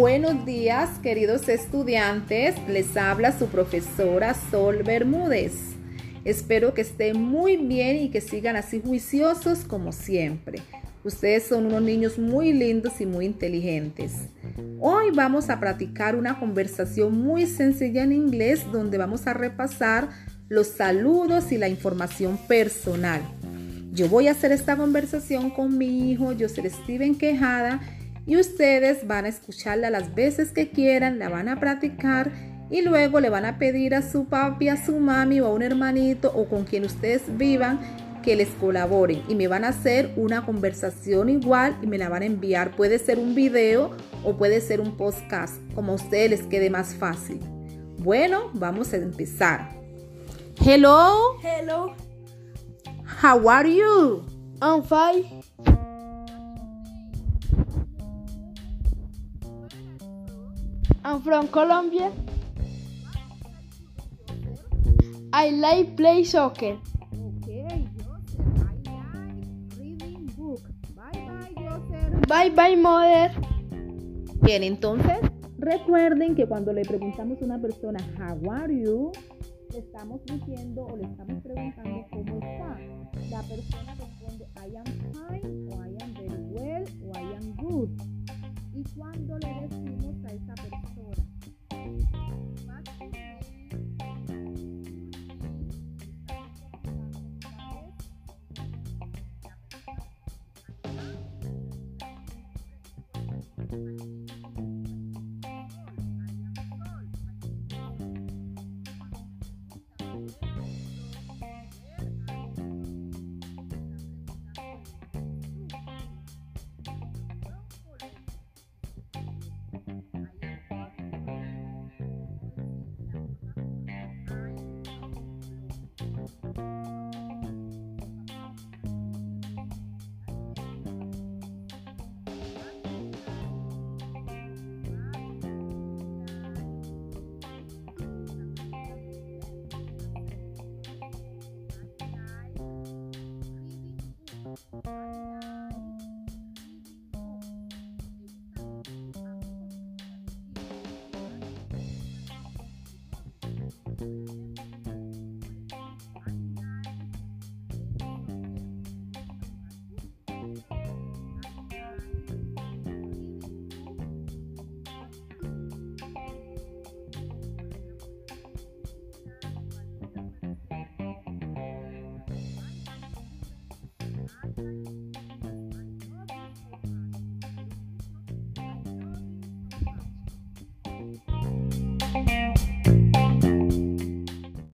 Buenos días, queridos estudiantes. Les habla su profesora Sol Bermúdez. Espero que estén muy bien y que sigan así juiciosos como siempre. Ustedes son unos niños muy lindos y muy inteligentes. Hoy vamos a practicar una conversación muy sencilla en inglés donde vamos a repasar los saludos y la información personal. Yo voy a hacer esta conversación con mi hijo, soy Steven Quejada y ustedes van a escucharla las veces que quieran, la van a practicar y luego le van a pedir a su papi, a su mami o a un hermanito o con quien ustedes vivan que les colaboren y me van a hacer una conversación igual y me la van a enviar. Puede ser un video o puede ser un podcast, como a ustedes les quede más fácil. Bueno, vamos a empezar. Hello. Hello. How are you? I'm fine. I'm from Colombia. I like play soccer. Okay, I like reading book. Bye bye. Bye bye, mother. Bien, entonces recuerden que cuando le preguntamos a una persona, how are you? Estamos diciendo o le estamos preguntando cómo está. La persona responde, I am fine, o I am very well, o I am good. Y cuando le